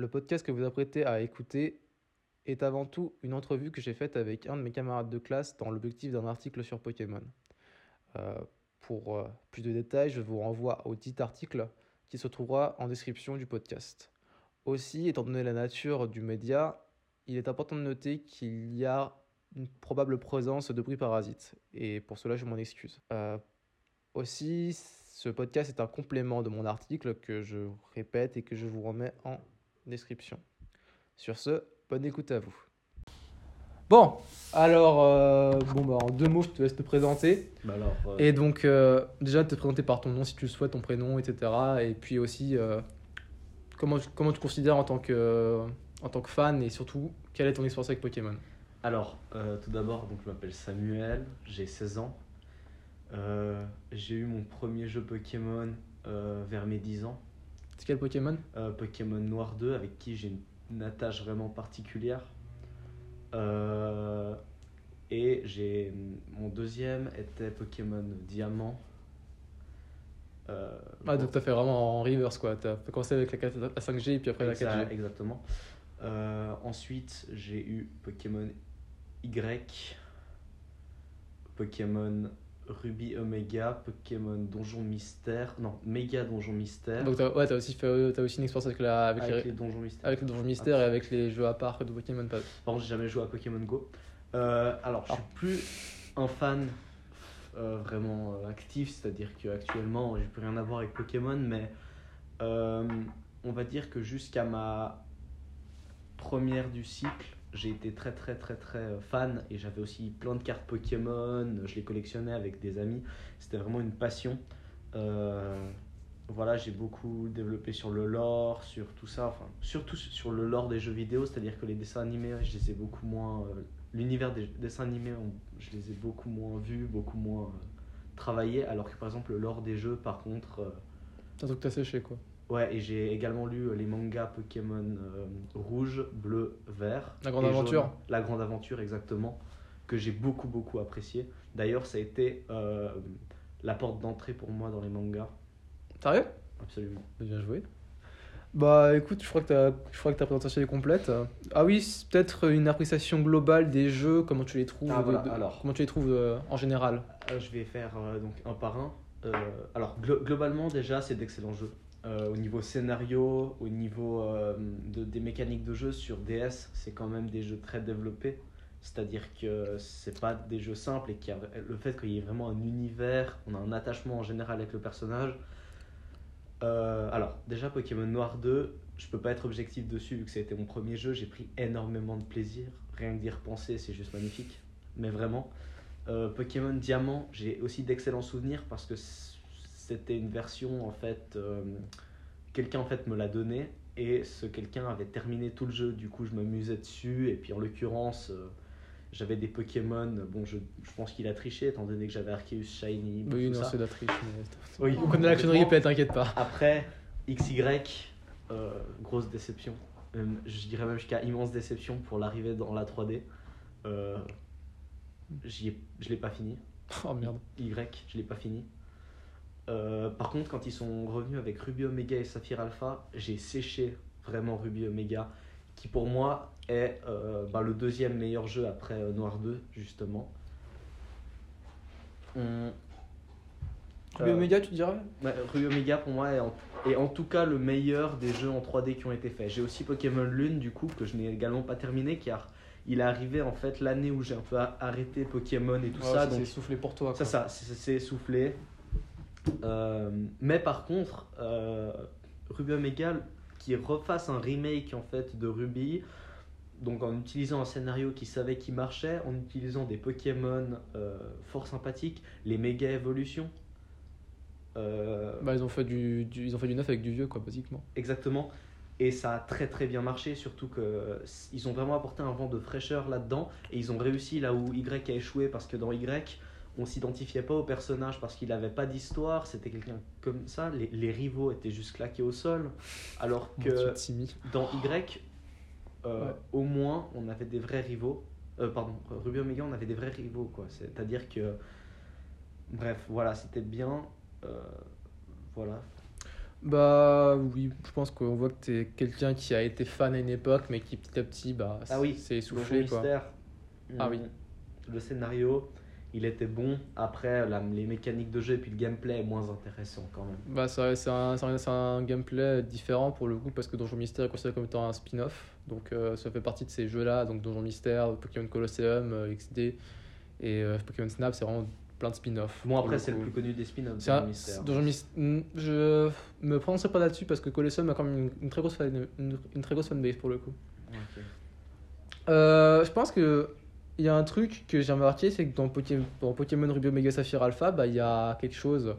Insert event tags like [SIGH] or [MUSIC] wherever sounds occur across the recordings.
Le podcast que vous apprêtez à écouter est avant tout une entrevue que j'ai faite avec un de mes camarades de classe dans l'objectif d'un article sur Pokémon. Euh, pour euh, plus de détails, je vous renvoie au dit article qui se trouvera en description du podcast. Aussi, étant donné la nature du média, il est important de noter qu'il y a une probable présence de bruit parasite, et pour cela je m'en excuse. Euh, aussi, ce podcast est un complément de mon article que je répète et que je vous remets en description. Sur ce, bonne écoute à vous. Bon, alors, euh, bon, bah, en deux mots, je te laisse te présenter. Bah alors, euh, Et donc, euh, déjà, te présenter par ton nom si tu le souhaites, ton prénom, etc. Et puis aussi, euh, comment, comment tu considères en tant, que, en tant que fan et surtout, quelle est ton expérience avec Pokémon? Alors euh, tout d'abord, donc, je m'appelle Samuel, j'ai 16 ans. Euh, j'ai eu mon premier jeu Pokémon euh, vers mes 10 ans. C'est quel Pokémon Euh, Pokémon Noir 2, avec qui j'ai une, attache vraiment particulière. Euh, et j'ai mon deuxième était Pokémon Diamant. Euh, Ah, donc t'as fait vraiment en reverse quoi. T'as commencé avec la, 4 la 5G et puis après la Exa- 4G. Exactement. Euh, ensuite, j'ai eu Pokémon Y, Pokémon Ruby Omega, Pokémon Donjon Mystère, non, Méga Donjon Mystère. Donc t'as ouais, t'as aussi, fait, t'as aussi une expérience avec, la, avec, avec les, les Donjons Mystères. avec les donjons mystères et avec les jeux à part de Pokémon. Pas... Par contre, j'ai jamais joué à Pokémon Go. Euh, alors, je suis Ah. plus un fan euh, vraiment euh, actif, c'est-à-dire qu'actuellement, j'ai plus rien à voir avec Pokémon, mais on va dire que jusqu'à ma première du cycle, j'ai été très très très très euh, fan et j'avais aussi plein de cartes Pokémon, je les collectionnais avec des amis, c'était vraiment une passion. Euh, voilà, j'ai beaucoup développé sur le lore, sur tout ça, enfin, surtout sur le lore des jeux vidéo, c'est-à-dire que les dessins animés, je les ai beaucoup moins. euh, L'univers des dessins animés, je les ai beaucoup moins vus, beaucoup moins euh, travaillés, alors que par exemple, le lore des jeux, par contre. un truc que t'as séché quoi. Ouais, et j'ai également lu euh, les mangas Pokémon euh, rouge, bleu, vert. La Grande Aventure. jaune. La Grande Aventure, exactement, que j'ai beaucoup, beaucoup apprécié. D'ailleurs, ça a été euh, la porte d'entrée pour moi dans les mangas, Sérieux? Absolument. Bien joué. Bah écoute, je crois que ta, je crois que ta présentation est complète. Ah oui, peut-être une appréciation globale des jeux, comment tu les trouves, Ah, de- voilà, de- alors. comment tu les trouves euh, en général? Je vais faire donc un par un. Alors glo- globalement déjà c'est d'excellents jeux. Euh, au niveau scénario, au niveau euh, de, des mécaniques de jeu sur DS, c'est quand même des jeux très développés. C'est-à-dire que c'est pas des jeux simples et qu'il le fait qu'il y ait vraiment un univers, on a un attachement en général avec le personnage. Euh, alors déjà Pokémon Noir 2, je peux pas être objectif dessus vu que été mon premier jeu, j'ai pris énormément de plaisir. Rien que d'y repenser, c'est juste magnifique. Mais vraiment. Pokémon Diamant, j'ai aussi d'excellents souvenirs parce que c'était une version en fait. euh, quelqu'un en fait me l'a donné et ce quelqu'un avait terminé tout le jeu. Du coup, je m'amusais dessus et puis en l'occurrence, euh, j'avais des Pokémon. Bon, je, je pense qu'il a triché étant donné que j'avais Arceus Shiny. Oui, tout non, c'est de la triche. Mais... Oui, On connaît de replay, t'inquiète pas. Après, XY, euh, grosse déception. Je dirais même jusqu'à immense déception pour l'arrivée dans la 3D. Euh, ai- je l'ai pas fini. Oh merde. Y, je l'ai pas fini. Euh, par contre, quand ils sont revenus avec Ruby Omega et Saphir Alpha, j'ai séché vraiment Ruby Omega, qui pour moi est euh, bah, le deuxième meilleur jeu après euh, Noir 2, justement. On- Ruby Omega, tu dirais? Ruby Omega pour moi est en, est en tout cas le meilleur des jeux en 3D qui ont été faits. J'ai aussi Pokémon Lune du coup que je n'ai également pas terminé car il est arrivé en fait l'année où j'ai un peu arrêté Pokémon et tout Ouais, ça. c'est Donc soufflé pour toi. ça, quoi. ça, c'est c'est essoufflé. Euh, mais par contre, euh, Ruby Omega qui refasse un remake en fait de Ruby, donc en utilisant un scénario qui savait qui marchait, en utilisant des Pokémon euh, fort sympathiques, les méga évolutions. Euh, Bah, ils ont fait du, du- ils ont fait du neuf avec du vieux, quoi, basiquement. Exactement. Et ça a très très bien marché, surtout que euh, ils ont vraiment apporté un vent de fraîcheur là-dedans. Et ils ont réussi là où Y a échoué, parce que dans Y, on s'identifiait pas au personnage parce qu'il n'avait pas d'histoire, c'était quelqu'un comme ça. Les, les rivaux étaient juste claqués au sol. Alors que dans Y, euh, Ouais. au moins, on avait des vrais rivaux. Euh, pardon, Ruby Omega, on avait des vrais rivaux, quoi. C'est-à-dire que. Bref, voilà, c'était bien. Euh, voilà. Bah oui, je pense qu'on voit que t'es quelqu'un qui a été fan à une époque, mais qui petit à petit bah, Ah oui, s'est essoufflé. Quoi. Mystère. Ah oui. Mm. Le scénario, il était bon. Après, la- les mécaniques de jeu et puis le gameplay est moins intéressant quand même. Bah, c'est c'est un, gameplay différent pour le coup, parce que Donjon Mystère est considéré comme étant un spin-off. Donc euh, ça fait partie de ces jeux-là, donc Donjon Mystère, Pokémon Colosseum, euh, XD et euh, Pokémon Snap, c'est vraiment plein de spin-off. Bon, après, c'est le plus connu des spin-offs. Donjon Mystère. Donjon Mys- Hmm, Je me prononcerai pas là-dessus parce que Colosseum a quand même une, une très grosse fan, une, une très grosse fanbase pour le coup. Je pense que il y a un truc que j'ai remarqué, c'est que dans Pokémon, dans Pokémon Ruby Omega Alpha, bah, il y a quelque chose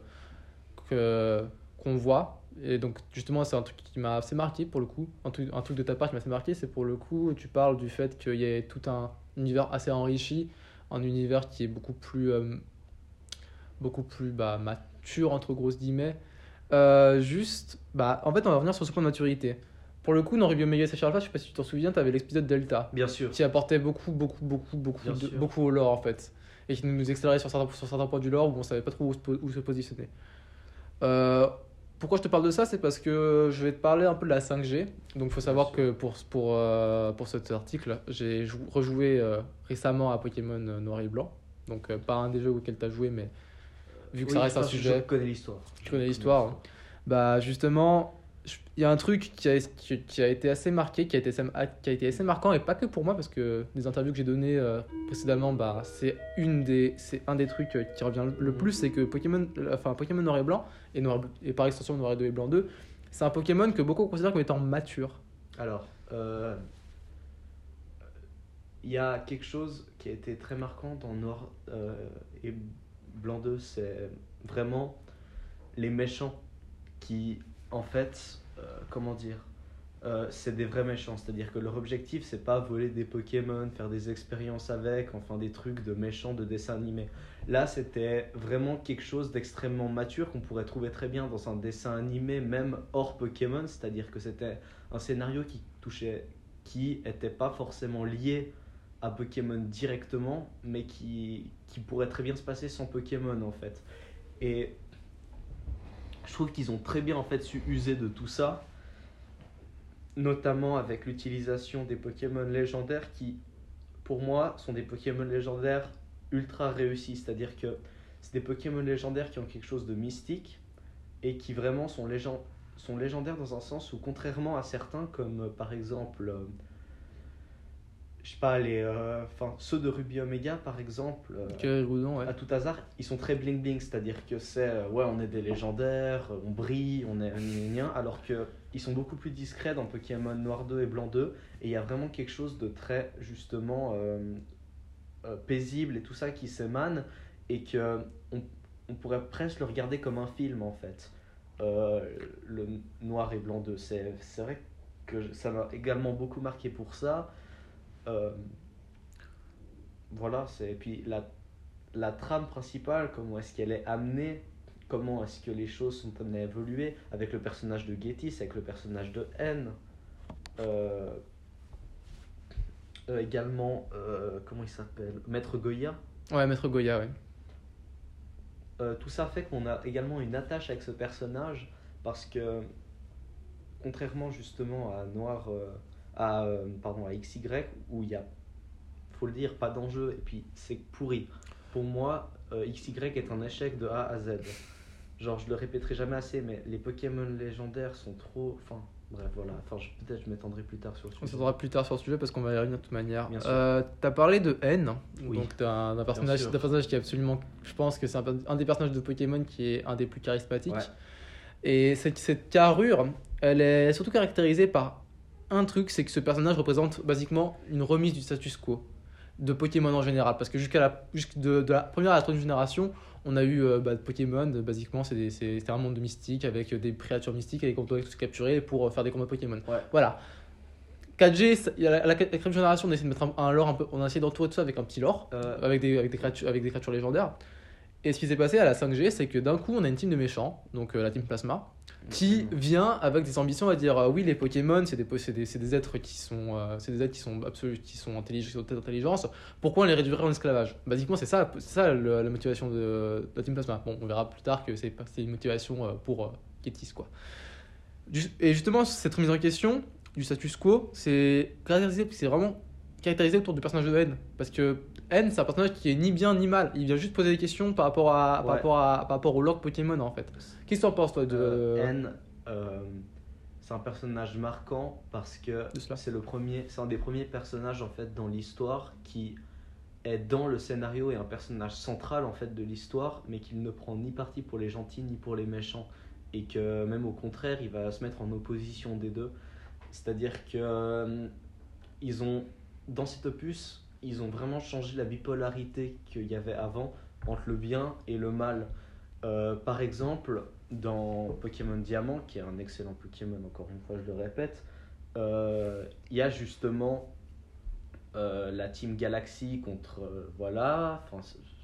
que qu'on voit. Et donc justement, c'est un truc qui m'a assez marqué pour le coup. Un truc, un truc de ta part qui m'a assez marqué, c'est pour le coup, tu parles du fait qu'il y ait tout un univers assez enrichi, un univers qui est beaucoup plus, euh, beaucoup plus bah, mature entre grosses guillemets. Euh, juste, bah, en fait, on va revenir sur ce point de maturité. Pour le coup, dans Ruby Omega Saphir Alpha, je sais pas si tu t'en souviens, tu avais l'épisode Delta Bien sûr. qui apportait beaucoup, beaucoup, beaucoup, beaucoup, de- beaucoup au lore en fait. Et qui nous accélérait sur certains, sur certains points du lore où on savait pas trop où se, po- où se positionner. Euh, pourquoi je te parle de ça C'est parce que je vais te parler un peu de la 5G. Donc il faut savoir que pour, pour, euh, pour cet article, j'ai jou- rejoué euh, récemment à Pokémon Noir et Blanc. Donc euh, pas un des jeux auxquels tu as joué, mais vu que Oui, ça reste un je- sujet. Je connais l'histoire. Tu connais l'histoire, hein. Bah justement, il y a un truc qui a, qui, a été assez marqué, qui a été, assez- marquant, et pas que pour moi, parce que des interviews que j'ai données euh, précédemment, bah, c'est c'est un des trucs euh, qui revient le plus, c'est que Pokémon, euh, enfin Pokémon Noir et Blanc, et, Noir, et par extension Noir et 2 et Blanc 2, c'est un Pokémon que beaucoup considèrent comme étant mature. Alors, il y a quelque chose qui a été très marquant dans Noir et Blanc 2, c'est vraiment les méchants qui, en fait, euh, comment dire, euh, c'est des vrais méchants. C'est-à-dire que leur objectif, c'est pas voler des Pokémon, faire des expériences avec, enfin des trucs de méchants de dessin animé. Là, c'était vraiment quelque chose d'extrêmement mature qu'on pourrait trouver très bien dans un dessin animé, même hors Pokémon. C'est-à-dire que c'était un scénario qui touchait, qui était pas forcément lié à Pokémon directement, mais qui, qui pourrait très bien se passer sans Pokémon en fait. Et je trouve qu'ils ont très bien en fait su user de tout ça, notamment avec l'utilisation des Pokémon légendaires qui, pour moi, sont des Pokémon légendaires ultra réussis. C'est-à-dire que c'est des Pokémon légendaires qui ont quelque chose de mystique et qui vraiment sont, légend- sont légendaires dans un sens où, contrairement à certains, comme euh, par exemple, euh, je sais pas, les, euh, enfin, ceux de Ruby Omega par exemple, euh, ouais. à tout hasard, ils sont très bling bling, c'est-à-dire que c'est euh, ouais, on est des légendaires, on brille, on est gna, alors que ils sont beaucoup plus discrets dans Pokémon Noir 2 et Blanc 2, et il y a vraiment quelque chose de très justement paisible et tout ça qui s'émane, et que on, on pourrait presque le regarder comme un film en fait. Le Noir et Blanc 2, c'est c'est vrai que ça m'a également beaucoup marqué pour ça. Euh, voilà, c'est et puis la la trame principale, comment est-ce qu'elle est amenée, comment est-ce que les choses sont amenées à évoluer avec le personnage de Getis, avec le personnage de N. Euh, euh, également, comment il s'appelle Maître Goya. Ouais, Maître Goya, ouais. Tout ça fait qu'on a également une attache avec ce personnage parce que contrairement justement à Noir à euh, pardon à XY où il y a faut le dire pas d'enjeu et puis c'est pourri pour moi euh, XY est un échec de A à Z genre je le répéterai jamais assez mais les Pokémon légendaires sont trop enfin bref voilà enfin je- peut-être je m'étendrai plus tard sur le On sujet s'entendra plus tard sur le sujet parce qu'on va y revenir de toute manière. Bien sûr. Euh, T'as parlé de N, Oui. donc personnage, sûr. d'un personnage qui est absolument, je pense que c'est un, un des personnages de Pokémon qui est un des plus charismatiques. Ouais. Et cette, cette carrure, elle est surtout caractérisée par un truc, c'est que ce personnage représente basiquement une remise du status quo de Pokémon en général. Parce que jusqu'à la, jusque de, de la première à la troisième génération, on a eu euh, bah, Pokémon, basiquement, c'est un monde de mystique avec des créatures mystiques et qu'on doit tous capturer pour euh, faire des combats Pokémon. Ouais. Voilà. 4G, ça- il y a la, la, la quatrième génération, on a essayé de mettre un, un lore un peu, on a essayé d'entourer tout ça avec un petit lore, Euh, avec des, avec des créatures, avec des créatures légendaires. Et ce qui s'est passé à la 5G, c'est que d'un coup, on a une team de méchants, donc euh, la team Plasma, qui vient avec des ambitions à dire euh, oui les Pokémon c'est des, des, des êtres qui sont euh, c'est des êtres qui sont absolus qui sont intelligents qui ont telle intelligence. Pourquoi on les réduirait en esclavage? Basiquement c'est ça ça le- la motivation de, de la team Plasma. Bon on verra plus tard que c'est une motivation euh, pour Kétis quoi. Et justement, cette remise en question du status quo, c'est caractérisé, c'est vraiment caractérisé autour du personnage de N. Parce que N, c'est un personnage qui est ni bien ni mal. Il vient juste poser des questions par rapport, à, par rapport, à, par rapport au lore Pokémon en fait. Qu'est-ce que tu en penses toi de, Euh, N, euh, c'est un personnage marquant parce que c'est le premier, c'est un des premiers personnages en fait dans l'histoire qui est dans le scénario et un personnage central en fait de l'histoire, mais qu'il ne prend ni parti pour les gentils ni pour les méchants et que même au contraire, il va se mettre en opposition des deux. C'est-à-dire que euh, ils ont dans cet opus, ils ont vraiment changé la bipolarité qu'il y avait avant entre le bien et le mal. Euh, par exemple, dans Pokémon Diamant, qui est un excellent Pokémon, encore une fois, je le répète, euh, il y a justement euh, la Team Galaxy contre. voilà.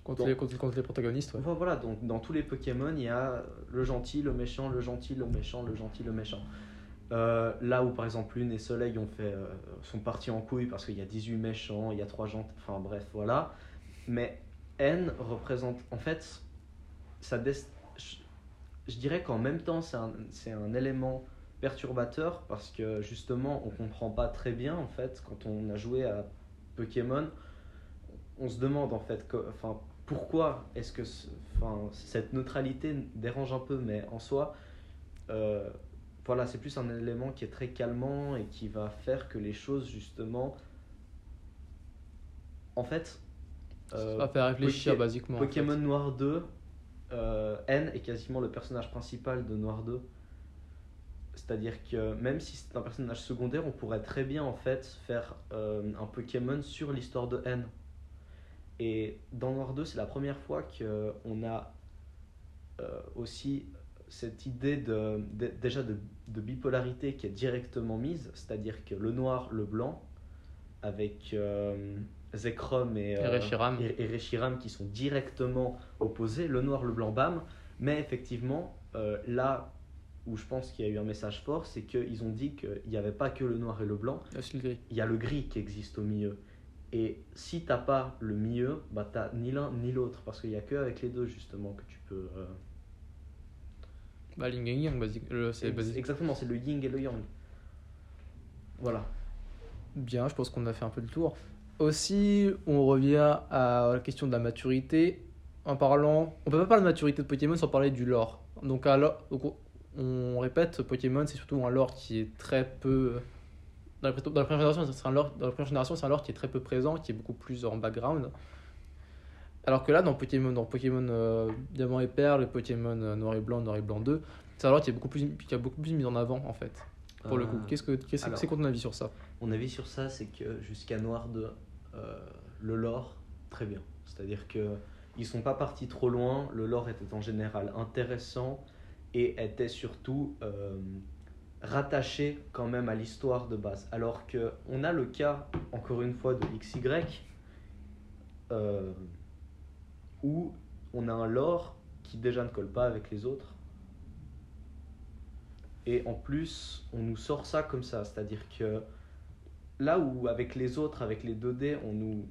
Contre, dans- les, contre, contre les protagonistes ouais. voilà, donc dans tous les Pokémon, il y a le gentil, le méchant, le gentil, le méchant, le gentil, le méchant. Euh, là où par exemple Lune et Soleil ont fait, euh, sont partis en couille parce qu'il y a 18 méchants, il y a 3 gentils, enfin bref, voilà. Mais N représente, en fait, ça je, je dirais qu'en même temps c'est un, un élément perturbateur parce que justement on comprend pas très bien en fait quand on a joué à Pokémon on se demande en fait enfin, pourquoi est-ce que enfin, cette neutralité dérange un peu, mais en soi, euh, voilà, c'est plus un élément qui est très calmant et qui va faire que les choses, justement, en fait, euh, Ça va faire réfléchir Poké- basiquement. en Pokémon fait. Noir 2, euh, N est quasiment le personnage principal de Noir 2. C'est-à-dire que même si c'est un personnage secondaire, on pourrait très bien en fait faire euh, un Pokémon sur l'histoire de N. Et dans Noir 2, c'est la première fois qu'on a euh, aussi cette idée de, de- déjà de, de bipolarité qui est directement mise, c'est-à-dire que le noir, le blanc, avec euh, Zekrom et, et Reshiram qui sont directement opposés, le noir, le blanc, bam. Mais effectivement, euh, là où je pense qu'il y a eu un message fort, c'est qu'ils ont dit qu'il n'y avait pas que le noir et le blanc, le gris. il y a le gris qui existe au milieu. Et si t'as pas le milieu, bah t'as ni l'un ni l'autre, parce qu'il y a que avec les deux justement que tu peux. euh, Bah, et Yang, c'est basique. Exactement, c'est le yin et le yang. Voilà. Bien, je pense qu'on a fait un peu le tour. Aussi, on revient à la question de la maturité en parlant. On peut pas parler de maturité de Pokémon sans parler du lore. Donc, donc, on- répète, Pokémon c'est surtout un lore qui est très peu. Dans la, pré- dans la première génération, c'est un lore, dans la première génération, c'est un lore qui est très peu présent, qui est beaucoup plus en background. Alors que là, dans Pokémon, dans Pokémon euh, Diamant et Perle, Pokémon euh, Noir et Blanc, Noir et Blanc 2, c'est un lore qui est beaucoup plus, a beaucoup plus mis en avant en fait. Pour le coup, Euh, qu'est-ce que qu'est-ce alors- c'est quoi ton avis sur ça? Mon avis sur ça, c'est que jusqu'à Noir 2, euh, le lore, très bien. C'est-à-dire que ils sont pas partis trop loin. Le lore était en général intéressant et était surtout rattaché quand même à l'histoire de base. Alors que on a le cas, encore une fois, de XY, euh, où on a un lore qui déjà ne colle pas avec les autres. Et en plus, on nous sort ça comme ça. C'est-à-dire que là où avec les autres, avec les 2D, on nous,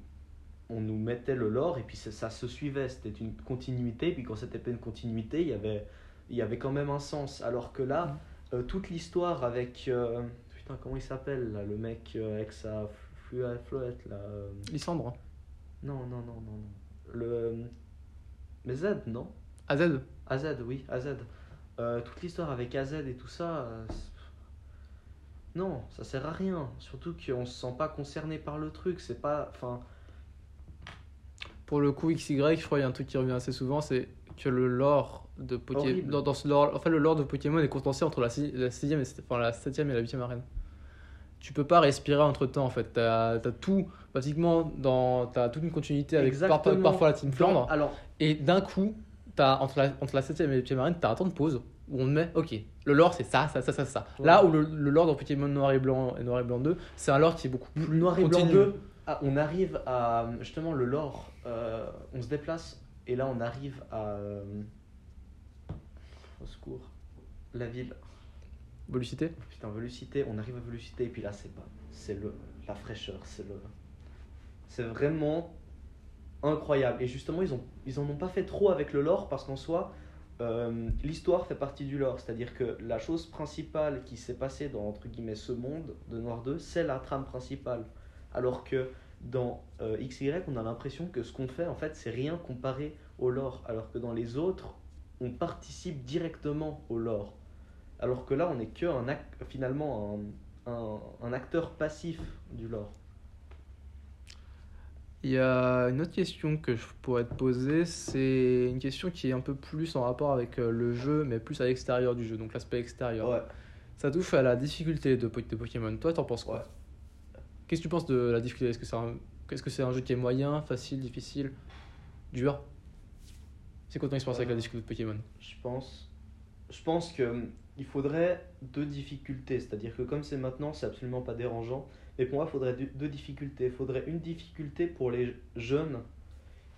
on nous mettait le lore et puis ça, ça se suivait. C'était une continuité. Puis quand c'était pas une continuité, il y avait, il y avait quand même un sens. Alors que là, euh, toute l'histoire avec. euh, putain, comment il s'appelle là, Le mec euh, avec sa flu- fluette là. Lysandre Non, non, non, non, non. Le. Mais Z, non? AZ AZ, oui, AZ. Euh, toute l'histoire avec AZ et tout ça. euh, non, ça sert à rien. Surtout qu'on se sent pas concerné par le truc. C'est pas. Enfin. Pour le coup, XY, je crois qu'il y a un truc qui revient assez souvent, c'est que le lore de Pokémon. Dans, dans ce lore, en fait, le lore de Pokémon est condensé entre la 6 la sixième et, enfin, la 7 et la 8 arène. Tu peux pas respirer entre temps en fait. T'as as tout, pratiquement, dans, t'as toute une continuité avec par- parfois la Team Flandre. Alors, Et d'un coup, as, entre, la, entre la 7 et la 8 arène, t'as un temps de pause où on te met, ok, le lore c'est ça, ça, ça, ça, ça. Ouais. Là où le, le lore dans Pokémon Noir et Blanc et Noir et Blanc 2, c'est un lore qui est beaucoup plus Noir et Blanc continu. 2, ah, on arrive à. Justement, le lore. euh, on se déplace et là, on arrive à. euh, au secours. La ville. Volucité Putain, Velucité, on arrive à Velucité et puis là c'est pas. C'est le la fraîcheur, c'est le. C'est vraiment incroyable. Et justement, ils, ont, ils en ont pas fait trop avec le lore parce qu'en soi, euh, l'histoire fait partie du lore, c'est-à-dire que la chose principale qui s'est passée dans entre guillemets ce monde de Noir 2, c'est la trame principale. Alors que dans euh, XY, on a l'impression que ce qu'on fait en fait, c'est rien comparé au lore, alors que dans les autres, on participe directement au lore. Alors que là, on n'est que un ac- finalement un, un, un acteur passif du lore. Il y a une autre question que je pourrais te poser, c'est une question qui est un peu plus en rapport avec euh, le jeu, mais plus à l'extérieur du jeu, donc l'aspect extérieur. Ouais. Ça touche à la difficulté de, Po- de Pokémon. Toi, t'en penses quoi? Ouais. Qu'est-ce que tu penses de la difficulté? Est-ce que c'est un... que jeu qui est moyen, facile, difficile, dur? C'est quoi ton expérience avec la Euh, difficulté de Pokémon? Je pense, je pense que hum, il faudrait deux difficultés, c'est-à-dire que comme c'est maintenant, c'est absolument pas dérangeant. Mais pour moi, il faudrait deux, difficultés. Il faudrait une difficulté pour les jeunes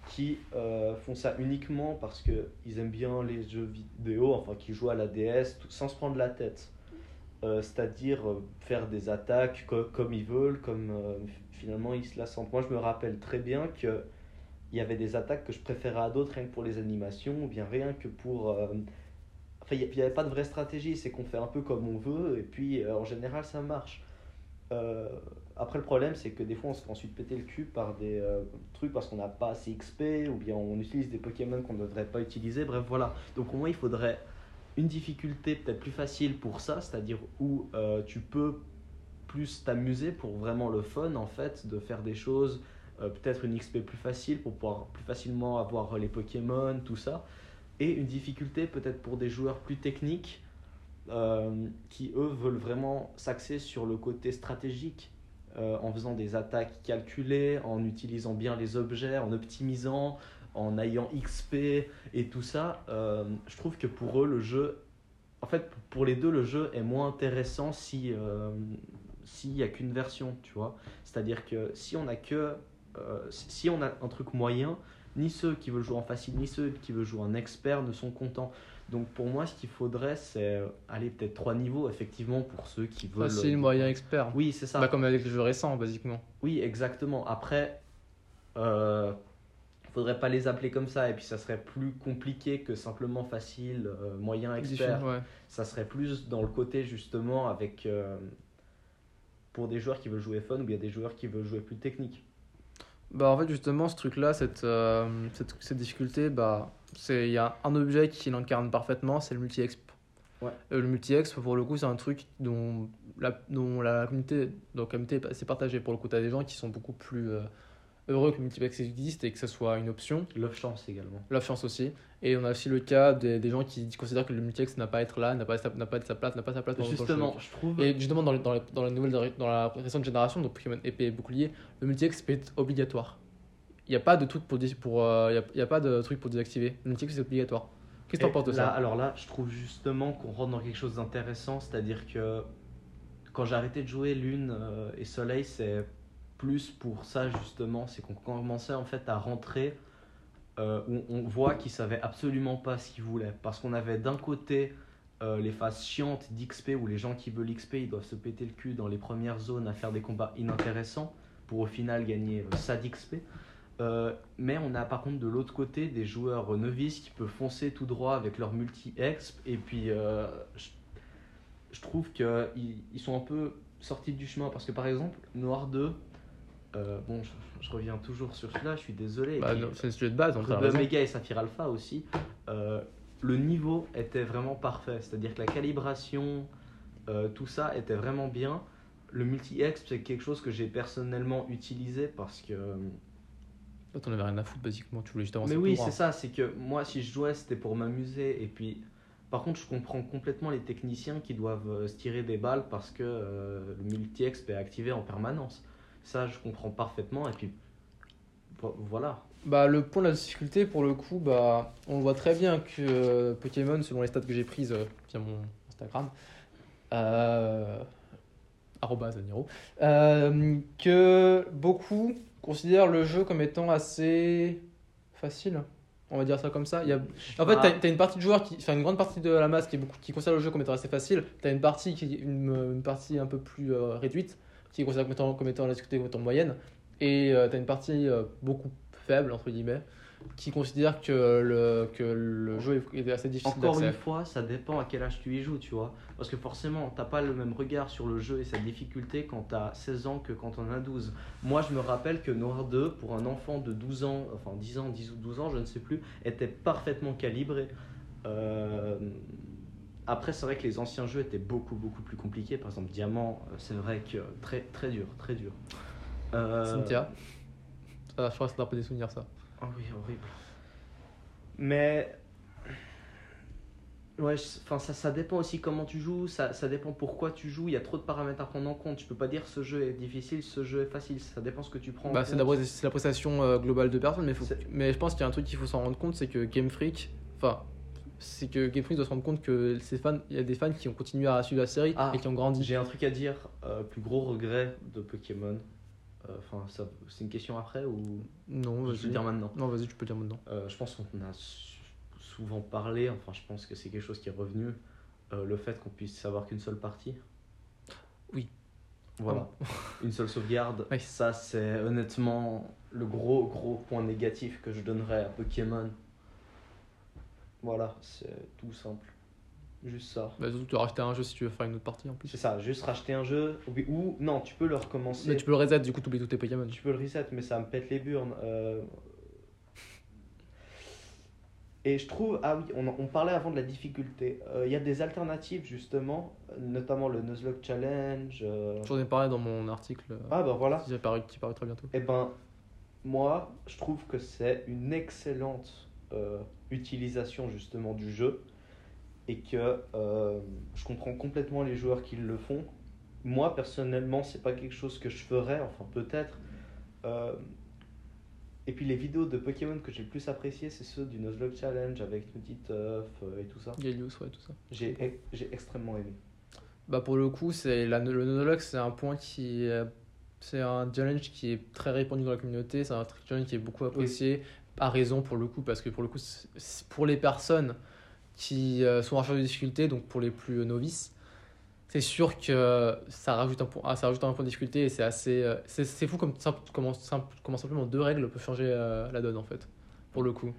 qui euh, font ça uniquement parce que ils aiment bien les jeux vidéo, enfin qui jouent à la DS sans se prendre la tête. Euh, c'est-à-dire euh, faire des attaques co- comme ils veulent, comme finalement ils se la sentent. Moi, je me rappelle très bien que il y avait des attaques que je préférais à d'autres rien que pour les animations, ou bien rien que pour. Enfin, il n'y avait pas de vraie stratégie, c'est qu'on fait un peu comme on veut, et puis en général ça marche. Euh, après, le problème, c'est que des fois on se fait ensuite péter le cul par des euh, trucs parce qu'on n'a pas assez XP, ou bien on utilise des Pokémon qu'on ne devrait pas utiliser, bref, voilà. Donc, au moins, il faudrait une difficulté peut-être plus facile pour ça, c'est-à-dire où euh, tu peux plus t'amuser pour vraiment le fun en fait, de faire des choses, peut-être une XP plus facile pour pouvoir plus facilement avoir les Pokémon, tout ça, et une difficulté peut-être pour des joueurs plus techniques euh, qui eux veulent vraiment s'axer sur le côté stratégique euh, en faisant des attaques calculées, en utilisant bien les objets, en optimisant, en ayant XP et tout ça. Euh, je trouve que pour eux le jeu, en fait pour les deux le jeu est moins intéressant si s'il n'y a qu'une version, tu vois. C'est-à-dire que si on a que si on a un truc moyen, ni ceux qui veulent jouer en facile, ni ceux qui veulent jouer en expert ne sont contents. Donc pour moi, ce qu'il faudrait, c'est euh, aller peut-être trois niveaux, effectivement, pour ceux qui veulent. Facile, moyen, expert. Oui, c'est ça. Bah, comme avec les jeux récents, basiquement. Oui, exactement. Après, euh, faudrait pas les appeler comme ça, et puis ça serait plus compliqué que simplement facile, euh, moyen, expert. Ouais. Ça serait plus dans le côté justement avec euh, pour des joueurs qui veulent jouer fun ou bien des joueurs qui veulent jouer plus technique. Bah en fait justement ce truc là, cette, euh, cette, cette difficulté, bah il y a un objet qui l'incarne parfaitement, c'est le multi-exp. Ouais. Euh, le multi-exp pour le coup c'est un truc dont la, dont la communauté, donc, communauté c'est partagé pour le coup. T'as des gens qui sont beaucoup plus euh, heureux que le multi-exp existe et que ce soit une option. Love chance également. La chance aussi. Et on a aussi le cas des, des gens qui considèrent que le multi-exp n'a pas à être là, n'a pas, n'a pas sa place, n'a pas sa place dans. Justement, je trouve. Et justement, dans, les- dans, les- dans la nouvelle, dans la récente génération, donc Pokémon épée et bouclier, le multi-exp est obligatoire. Il n'y a pas de truc pour, pour, euh, y a, y a pas de truc pour désactiver. Le multi-exp c'est obligatoire. Qu'est-ce que t'en penses de ça? Alors là, je trouve justement qu'on rentre dans quelque chose d'intéressant, c'est-à-dire que quand j'ai arrêté de jouer Lune euh, et Soleil, c'est plus pour ça justement, c'est qu'on commençait en fait à rentrer euh, où on voit qu'ils savaient absolument pas ce qu'ils voulaient, parce qu'on avait d'un côté euh, les phases chiantes d'XP où les gens qui veulent XP, ils doivent se péter le cul dans les premières zones à faire des combats inintéressants pour au final gagner euh, ça d'XP. Euh, mais on a par contre de l'autre côté des joueurs novices qui peuvent foncer tout droit avec leur multi-exp. Et puis je, je trouve qu'ils ils sont un peu sortis du chemin. Parce que par exemple, Noir 2, euh, bon, je, je reviens toujours sur celui-là, je suis désolé. Bah, C'est le sujet de base, Red raison. Omega et Saphir Alpha aussi, euh, le niveau était vraiment parfait. C'est-à-dire que la calibration, euh, tout ça était vraiment bien. Le multi-exp, c'est quelque chose que j'ai personnellement utilisé parce que. Toi, T'en avais rien à foutre, basiquement. Tu voulais juste avancer Mais oui, c'est ça, c'est que moi, si je jouais, c'était pour m'amuser. Et puis, par contre, je comprends complètement les techniciens qui doivent euh, se tirer des balles parce que euh, le multi-exp est activé en permanence. Ça, je comprends parfaitement. Et puis, vo- voilà. Bah, le point de la difficulté, pour le coup, bah, on voit très bien que euh, Pokémon, selon les stats que j'ai prises euh, via mon Instagram, euh, euh, que beaucoup considèrent le jeu comme étant assez facile. On va dire ça comme ça. Il y a... En fait, Ah. t'as as une partie de joueurs, qui, enfin une grande partie de la masse qui, est beaucoup, qui considère le jeu comme étant assez facile. T'as une partie qui une, une partie un peu plus réduite qui considère comme étant, comme étant la difficulté comme étant moyenne. Et euh, t'as une partie euh, beaucoup faible entre guillemets qui considèrent que le, que le jeu est est assez difficile Encore une fois, ça dépend à quel âge tu y joues, tu vois. Parce que forcément, t'as pas le même regard sur le jeu et sa difficulté quand t'as 16 ans que quand t'en as 12. Moi, je me rappelle que Noir 2, pour un enfant de 12 ans, enfin 10 ans, 10 ou 12 ans, je ne sais plus, était parfaitement calibré. Euh, Après, c'est vrai que les anciens jeux étaient beaucoup, beaucoup plus compliqués. Par exemple, Diamant, euh, c'est vrai que très, très dur, très dur. Euh, Cynthia. Ça, je crois que c'est un peu des souvenirs, ça. Oh oui, horrible. Mais. Ouais, enfin, ça, ça dépend aussi comment tu joues, ça, ça dépend pourquoi tu joues. Il y a trop de paramètres à prendre en compte. Tu peux pas dire ce jeu est difficile, ce jeu est facile. Ça dépend ce que tu prends. en Bah, c'est la, la prestation euh, globale de personnes, mais, faut- mais je pense qu'il y a un truc qu'il faut s'en rendre compte, c'est que Game Freak, enfin, c'est que Game Freak doit se rendre compte que ses fans, il y a des fans qui ont continué à suivre la série Ah, et qui ont grandi. J'ai un truc à dire. euh, plus gros regret de Pokémon. Euh, Enfin, ça, c'est une question après ou Non, je vas-y. vais le dire maintenant. Non, vas-y, tu peux dire maintenant. Euh, je pense qu'on a souvent parlé. Enfin, je pense que c'est quelque chose qui est revenu. Euh, le fait qu'on puisse savoir qu'une seule partie. Oui. Voilà. [LAUGHS] Une seule sauvegarde. Oui. Ça, c'est honnêtement le gros, gros point négatif que je donnerais à Pokémon. Voilà, c'est tout simple. Juste ça. Bah, surtout, tu dois racheter un jeu si tu veux faire une autre partie en plus. C'est ça, juste racheter un jeu. Ou, non, tu peux le recommencer. Mais tu peux le reset, du coup, tu oublies tous tes Pokémon. Tu peux le reset, mais ça me pète les burnes. euh. Et je trouve, ah oui, on, parlait avant de la difficulté. Euh, Il y a des alternatives justement, notamment le Nuzlocke Challenge. euh. J'en ai parlé dans mon article Ah bah voilà. qui, apparaît, qui paraît très bientôt. Eh ben, moi, je trouve que c'est une excellente utilisation justement du jeu et que euh, je comprends complètement les joueurs qui le font. Moi, personnellement, c'est pas quelque chose que je ferais, enfin peut-être. Euh, et puis les vidéos de Pokémon que j'ai le plus appréciées, c'est ceux du Nuzlocke Challenge avec Nutituff euh, et tout ça. Galios, ouais, tout ça. J'ai j'ai extrêmement aimé. Bah pour le coup, c'est la, le Nuzlocke, c'est un point qui est- c'est un challenge qui est très répandu dans la communauté, c'est un challenge qui est beaucoup apprécié à raison pour le coup parce que pour le coup pour les personnes qui euh, sont en recherche de difficulté, donc pour les plus euh, novices, c'est sûr que ça rajoute un point, ah, ça rajoute un point de difficulté et c'est assez euh, c'est fou comme comment, comment simplement deux règles peuvent changer la donne en fait pour le coup.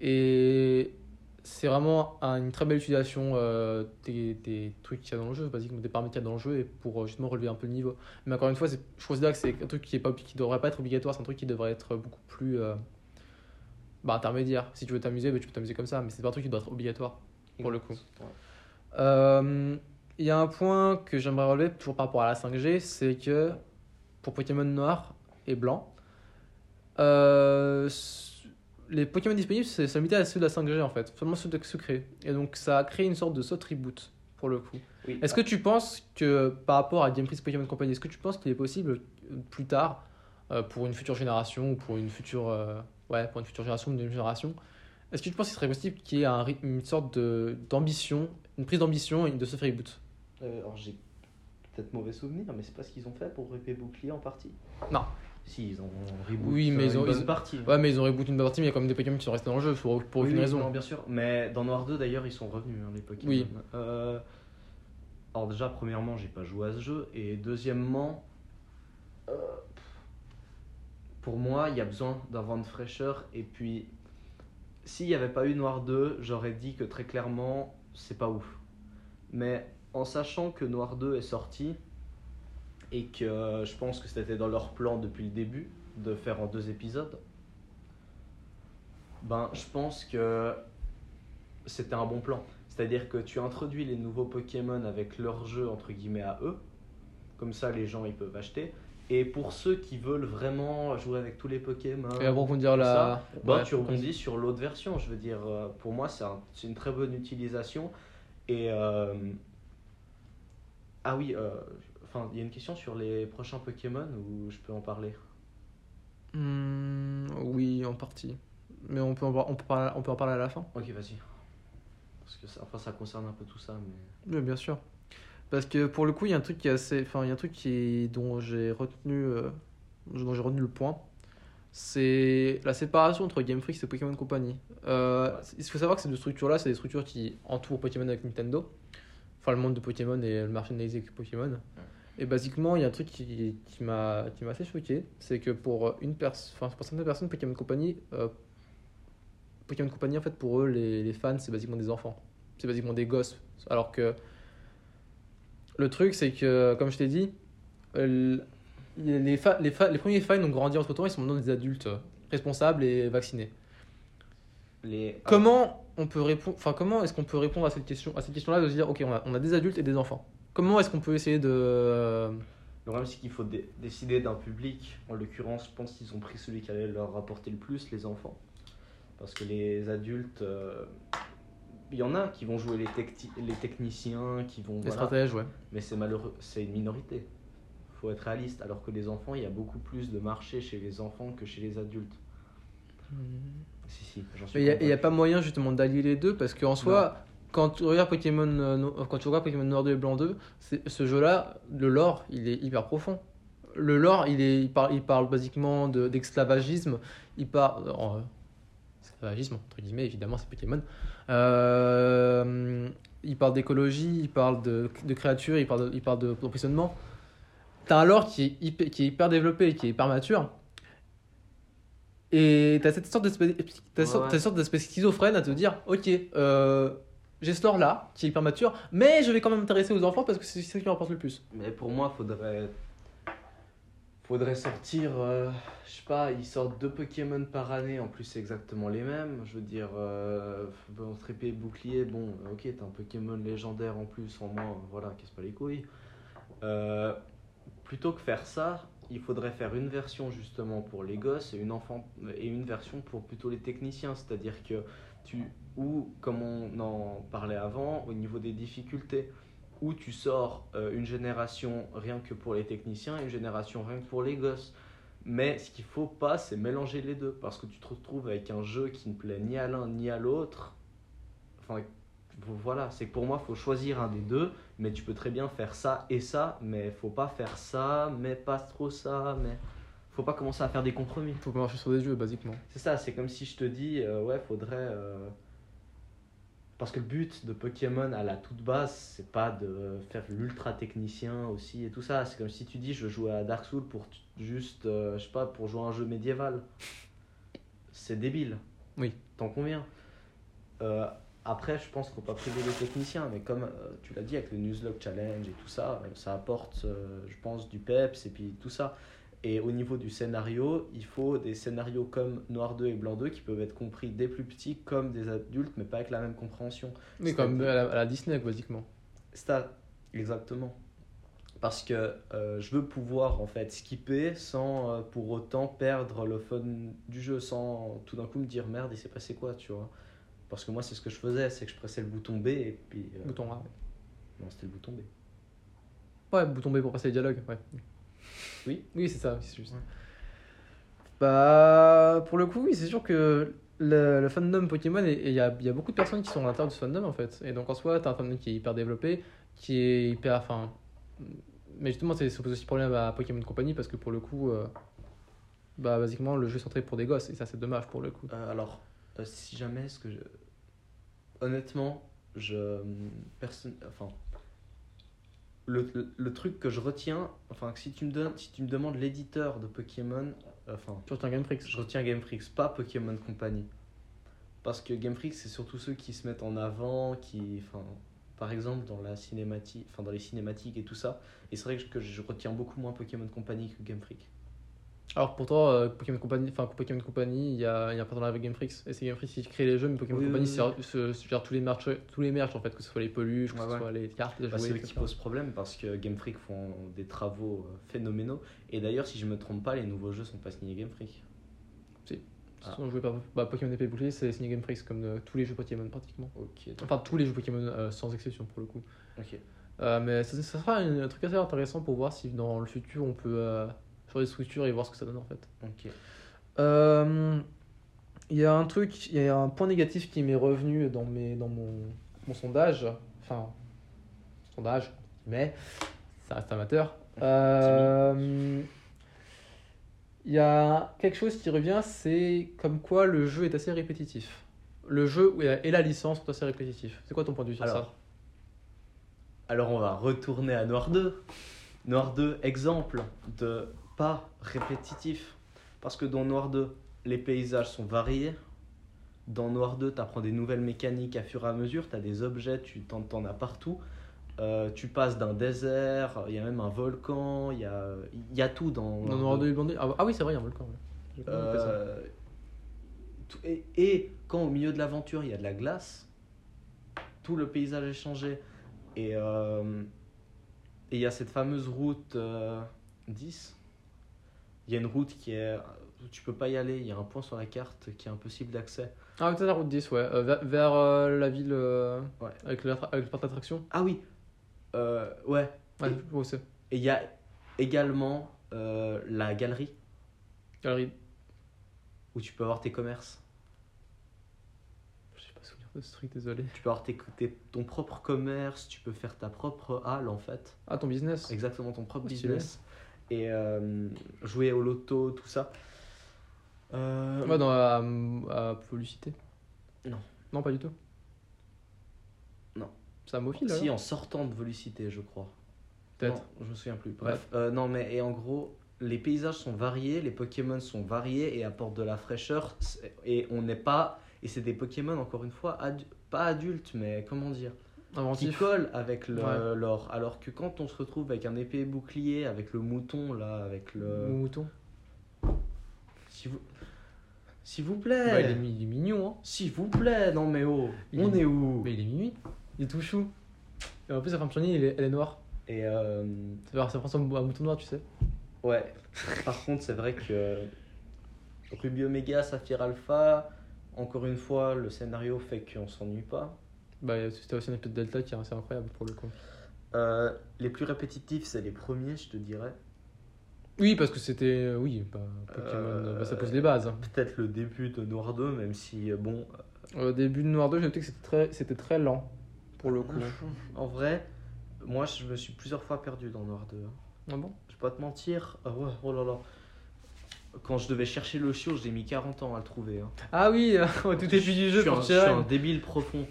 Et c'est vraiment un- une très belle utilisation des, des trucs qu'il y a dans le jeu, basiquement des paramètres qu'il y a dans le jeu, et pour justement relever un peu le niveau. Mais encore une fois, je considère que c'est un truc qui ne devrait pas être obligatoire, c'est un truc qui devrait être beaucoup plus bah, intermédiaire. Si tu veux t'amuser, bah, tu peux t'amuser comme ça, mais c'est pas un truc qui doit être obligatoire. Pour le coup. Ouais. Euh, Il y a un point que j'aimerais relever, toujours par rapport à la 5G, c'est que pour Pokémon Noir et Blanc, euh, les Pokémon disponibles, c'est limité à ceux de la 5G en fait, seulement ceux de secret. Et donc ça a créé une sorte de soft reboot pour le coup. Oui. Est-ce que tu penses que par rapport à Game Freak Pokémon Company, est-ce que tu penses qu'il est possible euh, plus tard, euh, pour une future génération ou pour une future, ouais, pour une future génération ou une deuxième génération, est-ce que tu penses qu'il serait possible qu'il y ait un une sorte d'ambition, une prise d'ambition et de soft reboot? Euh, alors j'ai peut-être mauvais souvenir, mais c'est pas ce qu'ils ont fait pour Répé Bouclier en partie? Non. Si, ils ont reboot Oui, mais euh, ils ont- une bonne ils- partie. Ouais, mais ils ont reboot une partie, mais il y a quand même des Pokémon qui sont restés dans le jeu pour, pour Oui, aucune oui, raison. non, bien sûr. Mais dans Noir 2, d'ailleurs, ils sont revenus, hein, les Pokémon. Oui. Euh, alors, déjà, premièrement, j'ai pas joué à ce jeu. Et deuxièmement, euh, pour moi, il y a besoin d'un vent de fraîcheur. Et puis, s'il n'y avait pas eu Noir 2, j'aurais dit que très clairement, c'est pas ouf. Mais en sachant que Noir 2 est sorti, et que euh, je pense que c'était dans leur plan depuis le début de faire en deux épisodes, ben, je pense que c'était un bon plan. C'est-à-dire que tu introduis les nouveaux Pokémon avec leur jeu entre guillemets à eux. Comme ça, les gens ils peuvent acheter. Et pour ceux qui veulent vraiment jouer avec tous les Pokémon, Et approfondir la. ça, bah, Ouais, tu rebondis sur l'autre version. Je veux dire, euh, pour moi, c'est un- c'est une très bonne utilisation. Et euh, ah oui, euh, enfin, il y a une question sur les prochains Pokémon où je peux en parler? Hmm, oui, en partie. Mais on peut, en, par- on, peut parler, on peut en parler à la fin. Ok, vas-y. Parce que ça, enfin, ça concerne un peu tout ça, mais. Oui, bien sûr. Parce que pour le coup, il y a un truc qui est assez. Enfin, il y a un truc qui, dont j'ai retenu, euh, dont j'ai retenu le point. C'est la séparation entre Game Freak et Pokémon Company. Euh, il faut savoir que ces deux structures-là, c'est des structures qui entourent Pokémon avec Nintendo. Enfin, le monde de Pokémon et le merchandising avec Pokémon. Et basiquement, il y a un truc qui, qui m'a qui m'a assez choqué. C'est que pour, une pers enfin, pour certaines personnes, Pokémon Company euh, Pokémon Company, en fait, pour eux, les, les fans, c'est basiquement des enfants. C'est basiquement des gosses. Alors que le truc, c'est que, comme je t'ai dit, euh, les, fa- les, fa- les premiers fans ont grandi entre temps, ils sont maintenant des adultes euh, responsables et vaccinés. Les... Comment on peut répondre, enfin comment est-ce qu'on peut répondre à cette question, à cette question-là de se dire, ok, on a, on a des adultes et des enfants. Comment est-ce qu'on peut essayer de, euh, Le problème, c'est qu'il faut dé- décider d'un public. En l'occurrence, je pense qu'ils ont pris celui qui allait leur rapporter le plus, les enfants. Parce que les adultes, euh, il y en a qui vont jouer les, techniciens, qui vont. les voilà. stratèges, ouais. Mais c'est malheureux, c'est une minorité. faut être réaliste. Alors que les enfants, il y a beaucoup plus de marché chez les enfants que chez les adultes. Si, si, j'en suis Mais il n'y a, pas moyen justement d'allier les deux parce qu'en soi, quand tu regardes Pokémon, euh, quand tu regardes Pokémon Noir 2 et Blanc 2, c'est- ce jeu-là, le lore, il est hyper profond. Le lore, il, est, il, parle, il parle basiquement de- d'esclavagisme. il parle. euh, entre guillemets, évidemment, c'est Pokémon. Euh, il parle d'écologie, il parle de, de créatures, il parle de- il parle de- d'emprisonnement. T'as un lore qui est, hyper, qui est hyper développé, qui est hyper mature. Et t'as cette sorte d'espèce t'as Ouais, schizophrène à te dire Ok, euh, j'ai ce lore là, qui est hyper mature, mais je vais quand même m'intéresser aux enfants parce que c'est ce qui me rapporte le plus. Mais pour moi, faudrait. Faudrait sortir. euh, je sais pas, ils sortent deux Pokémon par année, en plus c'est exactement les mêmes. Je veux dire, euh, bon, et bouclier, bon, ok, t'as un Pokémon légendaire en plus, en moins, voilà, casse pas les couilles. Euh, plutôt que faire ça, il faudrait faire une version justement pour les gosses et une, enfant, et une version pour plutôt les techniciens. C'est-à-dire que tu. Ou, comme on en parlait avant, au niveau des difficultés où tu sors euh, une génération rien que pour les techniciens et une génération rien que pour les gosses. Mais ce qu'il faut pas, c'est mélanger les deux, parce que tu te retrouves avec un jeu qui ne plaît ni à l'un ni à l'autre. Enfin, voilà, c'est que pour moi, faut choisir un des deux, mais tu peux très bien faire ça et ça, mais faut pas faire ça, mais pas trop ça, mais faut pas commencer à faire des compromis. Faut marcher sur des jeux, basiquement. C'est ça, c'est comme si je te dis, euh, ouais, faudrait. euh, Parce que le but de Pokémon à la toute base, c'est pas de faire l'ultra technicien aussi et tout ça. C'est comme si tu dis, je veux jouer à Dark Souls pour juste, euh, je sais pas, pour jouer à un jeu médiéval. C'est débile. Oui. T'en conviens Euh, Après, je pense qu'il faut pas priver les techniciens, mais comme euh, tu l'as dit avec le Nuzlocke Challenge et tout ça, ça apporte, je pense, du peps et puis tout ça. Et au niveau du scénario, il faut des scénarios comme Noir 2 et Blanc 2 qui peuvent être compris des plus petits comme des adultes, mais pas avec la même compréhension. Mais comme à la, à la Disney, basiquement. C'est ça, exactement. Parce que euh, je veux pouvoir en fait skipper sans euh, pour autant perdre le fun du jeu, sans tout d'un coup me dire merde, il s'est passé quoi, tu vois. Parce que moi, c'est ce que je faisais, c'est que je pressais le bouton B et puis. euh, Bouton A. Non, c'était le bouton B. Ouais, bouton B pour passer les dialogues, ouais. Oui. Oui, c'est ça, c'est juste. Ouais. Bah, pour le coup, oui, c'est sûr que le, le fandom Pokémon, et il y a, il y a beaucoup de personnes qui sont à l'intérieur de ce fandom en fait. Et donc en soi, t'as un fandom qui est hyper développé, qui est hyper. Enfin. Mais justement, c'est- ça pose aussi problème à Pokémon Company parce que pour le coup, euh, bah, basiquement, le jeu est centré pour des gosses et ça, c'est dommage pour le coup. Euh, alors, euh, si jamais, ce que je... Honnêtement, je... Personne... Enfin... Le, le, le truc que je retiens, enfin, si tu me, donnes, si tu me demandes l'éditeur de Pokémon, enfin, Tu retiens Game Freak je retiens Game Freak, pas Pokémon Company. Parce que Game Freak, c'est surtout ceux qui se mettent en avant, qui, enfin, par exemple, dans la cinématique, enfin, dans les cinématiques et tout ça. Et c'est vrai que je, que je retiens beaucoup moins Pokémon Company que Game Freak. Alors pourtant, euh, Pokémon Company, enfin Pokémon Company, il y a, il y a un partenariat avec Game Freak. Et c'est Game Freak qui crée les jeux, mais Pokémon Oui, Company, oui, se- se gère tous les merch, tous les merch en fait, que ce soit les peluches, que Ouais, ce ouais. soit les cartes, Bah, c'est eux qui posent problème parce que Game Freak font des travaux euh, phénoménaux. Et d'ailleurs, si je me trompe pas, les nouveaux jeux sont pas signés Game Freak. Ils sont joués par bah, Pokémon épée et bouclier, c'est signé Game Freak comme euh, tous les jeux Pokémon pratiquement. Ok. Enfin, tous les jeux Pokémon euh, sans exception pour le coup. Ok. Euh, mais ça, ça sera un, un truc assez intéressant pour voir si dans le futur on peut faire des structures et voir ce que ça donne en fait. Ok. Euh, Il y a un truc, il y a un point négatif qui m'est revenu dans, mes, dans mon, mon sondage. Enfin, sondage, mais ça reste amateur. [LAUGHS] Euh, Il y a quelque chose qui revient, c'est comme quoi le jeu est assez répétitif. Le jeu et la licence sont assez répétitifs. C'est quoi ton point de vue sur ça Alors, alors, on va retourner à Noir 2. Noir 2, exemple de pas répétitif. Parce que dans Noir 2, les paysages sont variés. Dans Noir 2, tu apprends des nouvelles mécaniques à fur et à mesure. Tu as des objets, tu t'en, as partout. Euh, tu passes d'un désert, il y a même un volcan, il y a, il y a tout dans Dans Noir 2 et Blanc 2 ah, ah oui, c'est vrai, il y a un volcan. ouais. Euh, et, et quand au milieu de l'aventure il y a de la glace, tout le paysage est changé. Et euh, et il y a cette fameuse route euh, 10. Il y a une route qui est. Tu peux pas y aller, il y a un point sur la carte qui est impossible d'accès. Ah, peut-être la route 10, ouais. Euh, vers vers, euh, la ville euh, Ouais. avec, le, avec le parc d'attraction. Ah oui Ouais. Ouais, Et- il y a également la galerie Galerie. où tu peux avoir tes commerces. Je sais pas souvenir de ce truc, désolé. Tu peux avoir tes, tes- ton propre commerce, tu peux faire ta propre halle en fait. Ah, ton business Exactement, ton propre Oh, business. Et euh, jouer au loto, tout ça. Euh, Ouais, dans à, à Felicité. Non. Non, pas du tout. Non. C'est à Mophile, si, en sortant de Volicité, je crois. Peut-être. Je me souviens plus. Bref, euh, non, mais et en gros, les paysages sont variés, les Pokémon sont variés et apportent de la fraîcheur. Et on n'est pas. Et c'est des Pokémon, encore une fois, adu- pas adultes, mais comment dire? Qui collent avec le- Ouais. l'or. Alors que quand on se retrouve avec un épée bouclier, avec le mouton, là, avec le. Mouton. S'il vous... S'il vous plaît Bah, il, est, mi- il est mignon, hein. S'il vous plaît Non, mais oh Il On est- est où? Mais il est mimi. Il est tout chou. Et en plus, sa femme chenille, elle est, elle est noire. Et. euh, Ça fait ça ressemble à un mouton noir, tu sais. Ouais. Par contre, c'est vrai que Ruby Omega, Saphir Alpha, encore une fois, le scénario fait qu'on s'ennuie pas. Bah, c'était aussi un épisode Delta qui est assez incroyable pour le coup. Euh, les plus répétitifs, c'est les premiers, je te dirais. Oui, parce que c'était. euh, Oui, bah, Pokémon, Euh, bah, ça pose les bases. hein. Peut-être le début de Noir 2, même si, bon. Au début de Noir 2, j'ai noté que c'était très, c'était très lent pour le coup. [LAUGHS] En vrai, moi, je me suis plusieurs fois perdu dans Noir 2. hein. Ah bon? Je vais pas te mentir. Ah ouais, oh là là. Quand je devais chercher le chiot, j'ai mis 40 ans à le trouver. hein. Ah oui, [LAUGHS] au tout début du Je jeu suis un- pour Je suis un débile profond.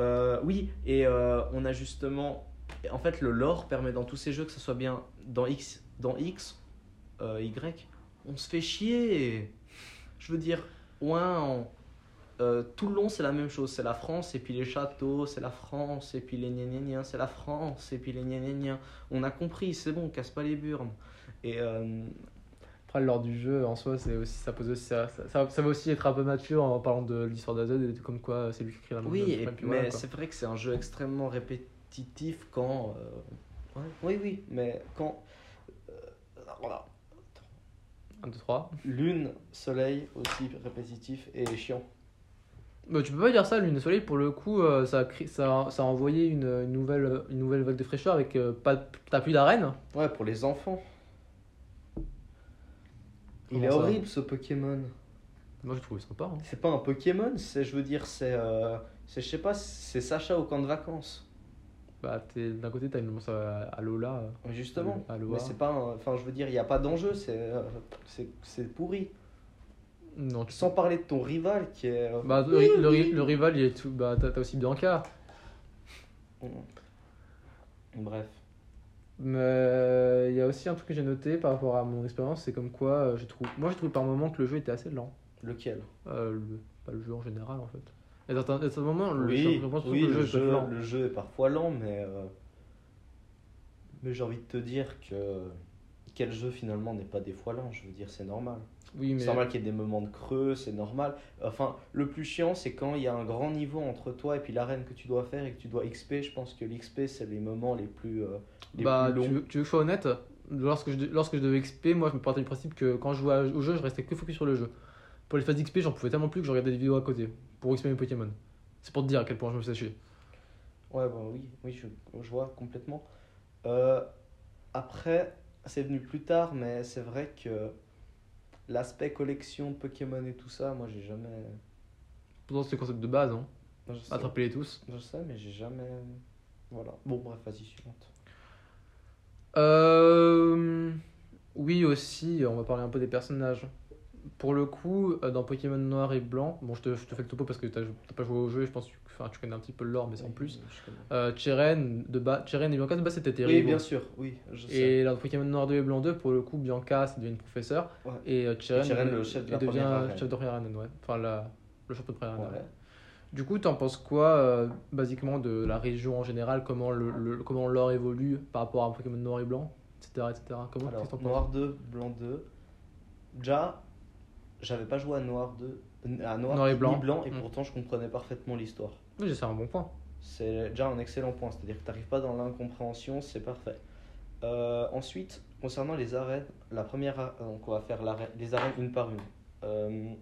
Euh, oui, et euh, on a justement. En fait, le lore permet dans tous ces jeux, que ce soit bien dans X, dans X euh, Y, on se fait chier. Je veux dire, ouais, euh, tout le long, c'est la même chose. C'est la France, et puis les châteaux, c'est la France, et puis les gna c'est la France, et puis les gna. On a compris, c'est bon, casse pas les burnes. Et Après, lors du jeu, en soi, c'est aussi, ça pose aussi, ça, ça, ça- ça va aussi être un peu mature en parlant de l'histoire d'Azod et comme quoi c'est lui qui écrit la Oui, nouvelle, et- mais voilà, c'est vrai que c'est un jeu extrêmement répétitif quand. euh, ouais, oui, oui, mais quand. euh, voilà. 1, 2, 3. Lune, soleil aussi répétitif et chiant. Bah, tu peux pas dire ça, Lune et Soleil, pour le coup, euh, ça, a créé- ça, a- ça a envoyé une, une nouvelle, une nouvelle vague de fraîcheur avec euh, pas, t'as plus d'arène. Ouais, pour les enfants. Il est ça horrible ce Pokémon. Moi, j'ai trouvé sympa. hein. C'est pas un Pokémon, c'est, je veux dire, c'est. euh, c'est, je sais pas, c'est Sacha au camp de vacances. Bah, t'es- d'un côté, t'as une annonce à, à Lola. Justement. Mais c'est pas. un- Enfin, je veux dire, il n'y a pas d'enjeu, c'est, euh, c'est, c'est pourri. Non, tu Sans parler de ton rival qui est. euh, Bah, le, ri- le ri- le rival, il est tout. Bah, t'as t'as aussi Bianca. Bref. Mais il y a aussi un truc que j'ai noté par rapport à mon expérience, c'est comme quoi euh, j'ai trouvé. Moi, j'ai trouvé par moment que le jeu était assez lent. Lequel? Euh, le, pas le jeu en général, en fait. Et à certains, moments, le, Oui, l'impression oui que le, le jeu jeu, lent. le jeu est parfois lent, mais. euh, Mais j'ai envie de te dire que. Quel jeu finalement n'est pas des fois lent Je veux dire, c'est normal. Oui, mais. C'est normal qu'il y ait des moments de creux, c'est normal. Enfin, le plus chiant, c'est quand il y a un grand niveau entre toi et puis l'arène que tu dois faire et que tu dois XP. Je pense que l'XP, c'est les moments les plus, euh, les Bah, plus longs. tu veux, tu veux que je sois honnête? Lorsque je, lorsque je devais XP, moi je me partais du principe que quand je jouais au jeu, je restais que focus sur le jeu. Pour les phases d'XP, j'en pouvais tellement plus que je regardais des vidéos à côté pour XP mes Pokémon. C'est pour te dire à quel point je me faisais chier. Ouais, bah oui, oui je, je vois complètement. Euh, après, c'est venu plus tard, mais c'est vrai que l'aspect collection Pokémon et tout ça, moi j'ai jamais. Pourtant, c'est le concept de base, hein. Attraper les tous. je sais, mais j'ai jamais. Voilà. Bon, bref, vas-y, suivante. Euh, oui, aussi, on va parler un peu des personnages. Pour le coup, euh, dans Pokémon Noir et Blanc, bon, je te, je te fais le topo parce que t'as t'as pas joué au jeu et je pense que tu, enfin, tu connais un petit peu le lore, mais sans Oui, plus. Euh, Cheren, de bas, Cheren et Bianca, de base, c'était tes Oui, bien sûr, oui, je sais. Et dans Pokémon Noir 2 et Blanc 2, pour le coup, Bianca, c'est devenu une professeure. Ouais. Et euh, Cheren, Et Cheren, le chef de la devient première chef de première ouais. Enfin, la, Le château de Prérana. Ouais. Du coup, t'en penses quoi, euh, basiquement, de la région en général? Comment le, le- comment l'or évolue par rapport à Pokémon noir et blanc, etc. etc. Comment Alors, Noir 2, Blanc 2. Déjà, j'avais pas joué à Noir 2, à Noir, Noir et blanc. et Mm. pourtant je comprenais parfaitement l'histoire. Oui, c'est un bon point. C'est déjà un excellent point, c'est-à-dire que t'arrives pas dans l'incompréhension, c'est parfait. Euh, ensuite, concernant les arènes, la première, a- donc on va faire les arènes une par une. Euh,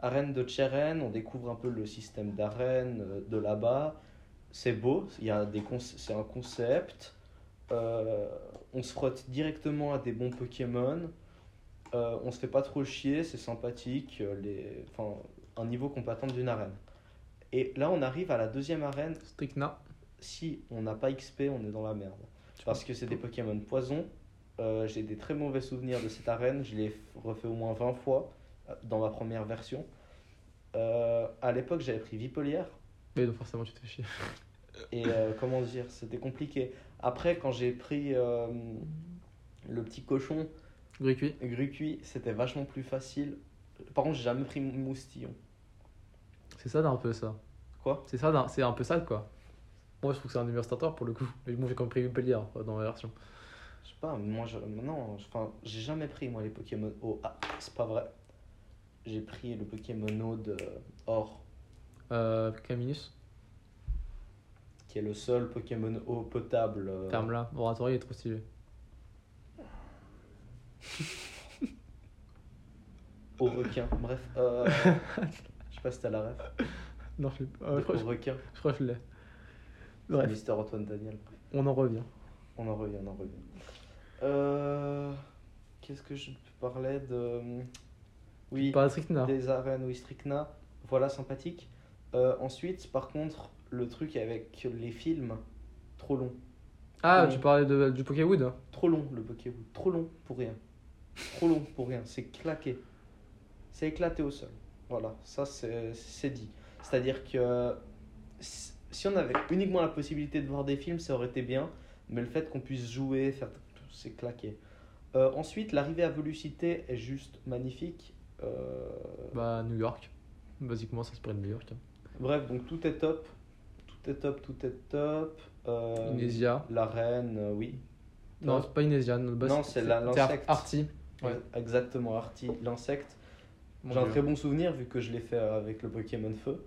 arène de Tcheren, on découvre un peu le système d'arène euh, de là-bas. C'est beau, c'est un concept. Euh, on se frotte directement à des bons Pokémon. Euh, on se fait pas trop chier, c'est sympathique. euh, Les, un niveau qu'on d'une arène. Et là, on arrive à la deuxième arène. Stricna. Si on n'a pas XP, on est dans la merde. Parce que c'est des Pokémon poison. Euh, J'ai des très mauvais souvenirs de cette arène. Je l'ai refait au moins 20 fois euh, dans ma première version. Euh, à l'époque, j'avais pris Vipolière. Mais donc forcément, tu te fais chier. [LAUGHS] Et euh, comment dire, c'était compliqué. Après, quand j'ai pris le petit cochon Gris Grucuit, c'était vachement plus facile. Par contre, j'ai jamais pris Moustillon. C'est ça d'un peu ça. Quoi? C'est ça, d'un- c'est un peu ça quoi. Moi, je trouve que c'est un numéro starter pour le coup. Mais bon, j'ai compris Montpellier euh, dans la version. Je sais pas, moi, je, non, enfin, j'ai jamais pris moi les Pokémon eau. Ah, c'est pas vrai. J'ai pris le Pokémon eau de Or, Euh, Caminus, qui est le seul Pokémon eau potable. euh, terme là. Oratoire, il est trop stylé. [LAUGHS] au requin. Bref, euh, [LAUGHS] sais pas si t'as la ref. [LAUGHS] Non, je l'ai pas. Euh, je, crois, requin. je crois que je l'ai. Bref, Mister Antoine Daniel. on en revient. On en revient, on en revient. Euh, Qu'est-ce que je parlais de. Oui, Par Stricna. des arènes, oui, Stricna. Voilà, sympathique. Euh, ensuite, par contre, le truc avec les films, trop long. Ah, Oui. tu parlais de, du Pokéwood Trop long le Pokémon. Trop long pour rien. Trop long pour rien. C'est claqué. C'est éclaté au sol. Voilà, ça c'est c'est dit. C'est-à-dire que si on avait uniquement la possibilité de voir des films, ça aurait été bien. Mais le fait qu'on puisse jouer, faire tout, c'est claqué. Euh, ensuite, l'arrivée à Velocité est juste magnifique. Euh, Bah, New York. Basiquement, ça se prend de New York. hein. Bref, donc tout est top. Tout est top, tout est top. Euh, Inésia. La reine, oui. Non, c'est pas Inésia. Non, c'est l'insecte. Arty. Ouais. Ex- Exactement, Artie, l'insecte. Mon J'ai un très bon souvenir vu que je l'ai fait avec le Pokémon Feu.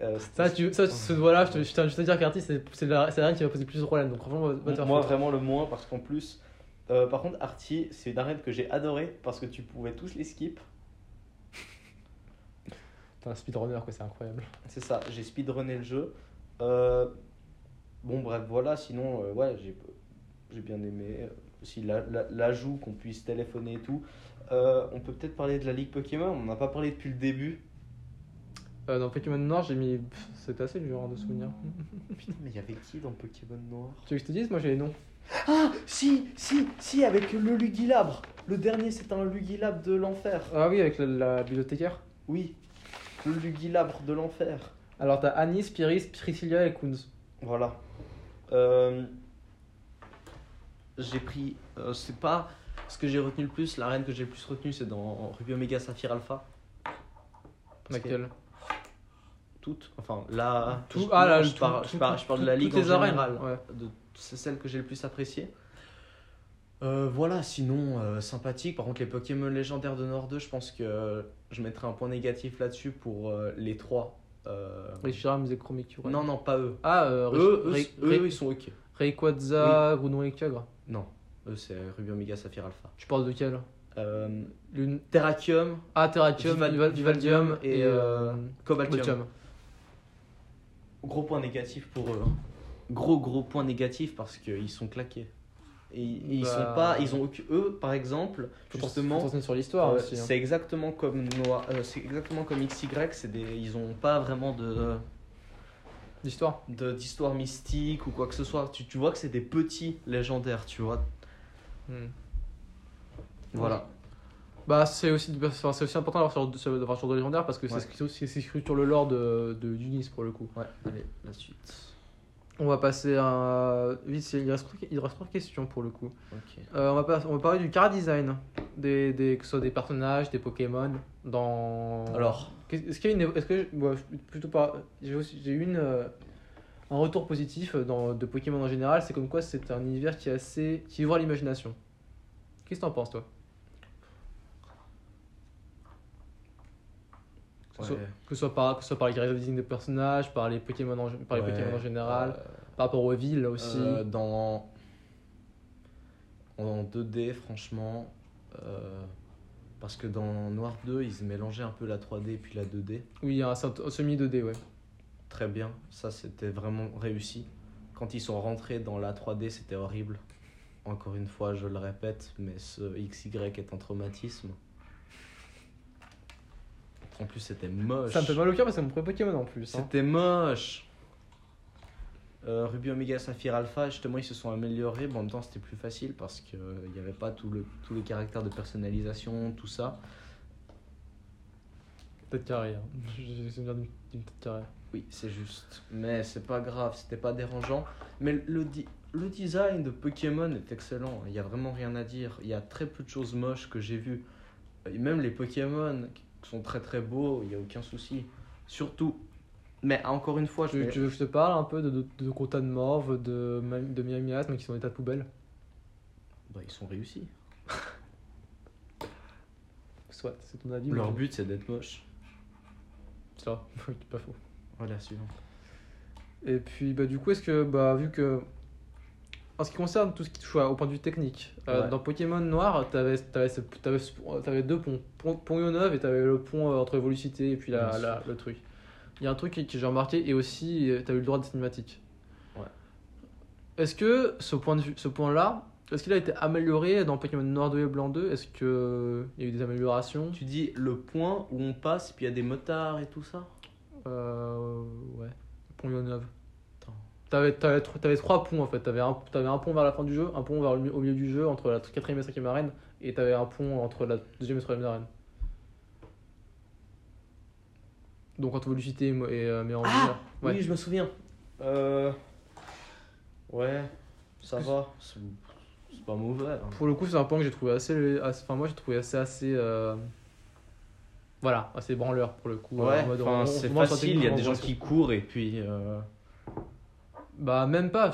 Euh, Ça, tu, ça, ce doigt-là, je te, je te, je te dire qu'Arty, c'est c'est la, c'est la reine qui va poser plus de problèmes. Donc, franchement, va, te faire Moi, foutre. vraiment le moins parce qu'en plus. euh, par contre, Artie, c'est une arène que j'ai adorée parce que tu pouvais tous les skip. T'es un speedrunner, quoi, c'est incroyable. C'est ça, j'ai speedrunné le jeu. Euh, bon, bref, voilà, sinon, euh, ouais, j'ai j'ai bien aimé. euh, Aussi la- la- l'ajout qu'on puisse téléphoner et tout. Euh, on peut peut-être parler de la Ligue Pokémon, on n'en a pas parlé depuis le début. Euh, dans Pokémon Noir, j'ai mis. C'était assez dur hein, de souvenir. [LAUGHS] Putain, mais il y avait qui dans Pokémon Noir? Tu veux que je te dise? Moi, j'ai les noms. Ah, si, si, si, avec le Lugilabre. Le dernier, c'est un Lugilabre de l'enfer. Ah oui, avec la, la bibliothécaire. Oui, le Lugilabre de l'enfer. Alors, t'as Anis, Pyris, Priscilla et Kunz. Voilà. Euh, j'ai pris. euh, c'est pas ce que j'ai retenu le plus. La reine que j'ai le plus retenu, c'est dans Ruby Omega Saphir Alpha. Laquelle Toutes. Enfin, là. Tout- je, ah, là, je, tout- parle, tout- je, parle, je parle de la toutes ligue les en arènes, général. ouais. C'est celle que j'ai le plus appréciée. Euh, voilà, sinon, euh, sympathique. Par contre, les Pokémon légendaires de Nord 2, je pense que je mettrai un point négatif là-dessus pour euh, les trois. Reshiram, Zekromic, Non, non, pas eux. Ah, Eux, eux, eux, ils sont ok. Rayquaza, Groudon et Kyogre. Non, eux, c'est Ruby Omega Saphir Alpha. Tu parles de quel Euh, Lune. Terrakium, Ah, Terrakium, Vival- Vival- Vivaldium et, et, euh, euh, Cobaltium. Cobaltium. Gros point négatif pour eux. hein. Gros, gros point négatif parce qu'ils sont claqués. Et, ils Bah, sont pas. Ils ont Eux, par exemple, justement. sur l'histoire euh, aussi. hein. c'est exactement comme Noah, euh, c'est exactement comme XY, c'est des, ils ont pas vraiment de L'histoire de- d'histoire mystique ou quoi que ce soit. Tu, tu vois que c'est des petits légendaires, tu vois. Hmm. Voilà. Bah, c'est aussi, enfin, c'est aussi important d'avoir sur, sur, d'avoir sur de légendaire parce que Ouais. c'est ce qui- c'est c'est écrit sur le lore de, de d'Unis pour le coup. Ouais. Allez, la suite. On va passer à. Vite, il reste, il reste trois questions pour le coup. Ok. Euh, on, va pas- on va parler du car design. des, des, que ce soit des personnages, des Pokémon dans. Alors. Qu'est- Est-ce qu'il y a une. Est-ce que. ouais, plutôt pas. J'ai aussi- j'ai une. euh, un retour positif dans, de Pokémon en général, c'est comme quoi c'est un univers qui est assez. qui ouvre l'imagination. Qu'est-ce que t'en penses, toi? Que ce soit- Ouais. Que soit par, que soit par les caractéristiques des personnages, par les Pokémon en, par les Ouais, Pokémon en général, euh, par rapport aux villes aussi. Euh, dans en 2D, franchement, euh, parce que dans Noir 2, ils mélangeaient un peu la 3D et puis la 2D. Oui, un, un semi 2D, ouais. Très bien, ça c'était vraiment réussi. Quand ils sont rentrés dans la 3D, c'était horrible. Encore une fois, je le répète, mais ce XY est un traumatisme. En plus, c'était moche. Ça me fait mal au cœur parce que c'est mon premier Pokémon en plus. hein. C'était moche. Euh, Ruby Omega Saphir Alpha, justement, ils se sont améliorés. Bon, en même temps, c'était plus facile parce qu'il n'y avait pas tout le, tous les caractères de personnalisation, tout ça. Hein. [LAUGHS] J'ai souvenir d'une. Oui, c'est juste. Mais c'est pas grave, c'était pas dérangeant. Mais le, le design de Pokémon est excellent. Il y a vraiment rien à dire. Il y a très peu de choses moches que j'ai vues. Et même les Pokémon qui sont très très beaux, il n'y a aucun souci. Surtout. Mais encore une fois, je Tu, vais- tu veux que je te parle un peu de, de, de de Morve, de, de Miami mais qui sont en état de poubelle Bah, ils sont réussis. [LAUGHS] Soit, c'est ton avis. Leur mais- but, c'est d'être moche. C'est [LAUGHS] pas faux. Voilà, suivant. Et puis, bah, du coup, est-ce que, bah, vu que. En ce qui concerne tout ce qui touche au point de vue technique, euh, Ouais. dans Pokémon Noir, t'avais avais, avais, deux ponts. Pont, pont Yonov et t'avais le pont euh, entre Evolucité et puis la, le truc. Il y a un truc que, que j'ai remarqué et aussi, euh, t'as eu le droit de cinématique. Ouais. Est-ce que ce point de vue, ce point-là, est-ce qu'il a été amélioré dans Pokémon Noir 2 et Blanc 2 Est-ce qu'il y a eu des améliorations? Tu dis le point où on passe, puis il y a des motards et tout ça? Euh, ouais, pont Yonov. T'avais, t'avais, t'avais trois ponts en fait. T'avais un, t'avais un pont vers la fin du jeu, un pont vers le, au milieu du jeu entre la quatrième et cinquième arène, et t'avais un pont entre la deuxième et troisième arène. Donc entre Velocité et, Mo- et euh, Méandre. ouais. Oui, je me souviens. Euh... Ouais, ça va. C'est pas mauvais. hein. Pour le coup, c'est un point que j'ai trouvé assez, Enfin, moi j'ai trouvé assez. assez euh, Voilà, assez branleur pour le coup. Ouais, enfin, c'est facile, il y a des gens qui courent et puis. euh, Bah même pas,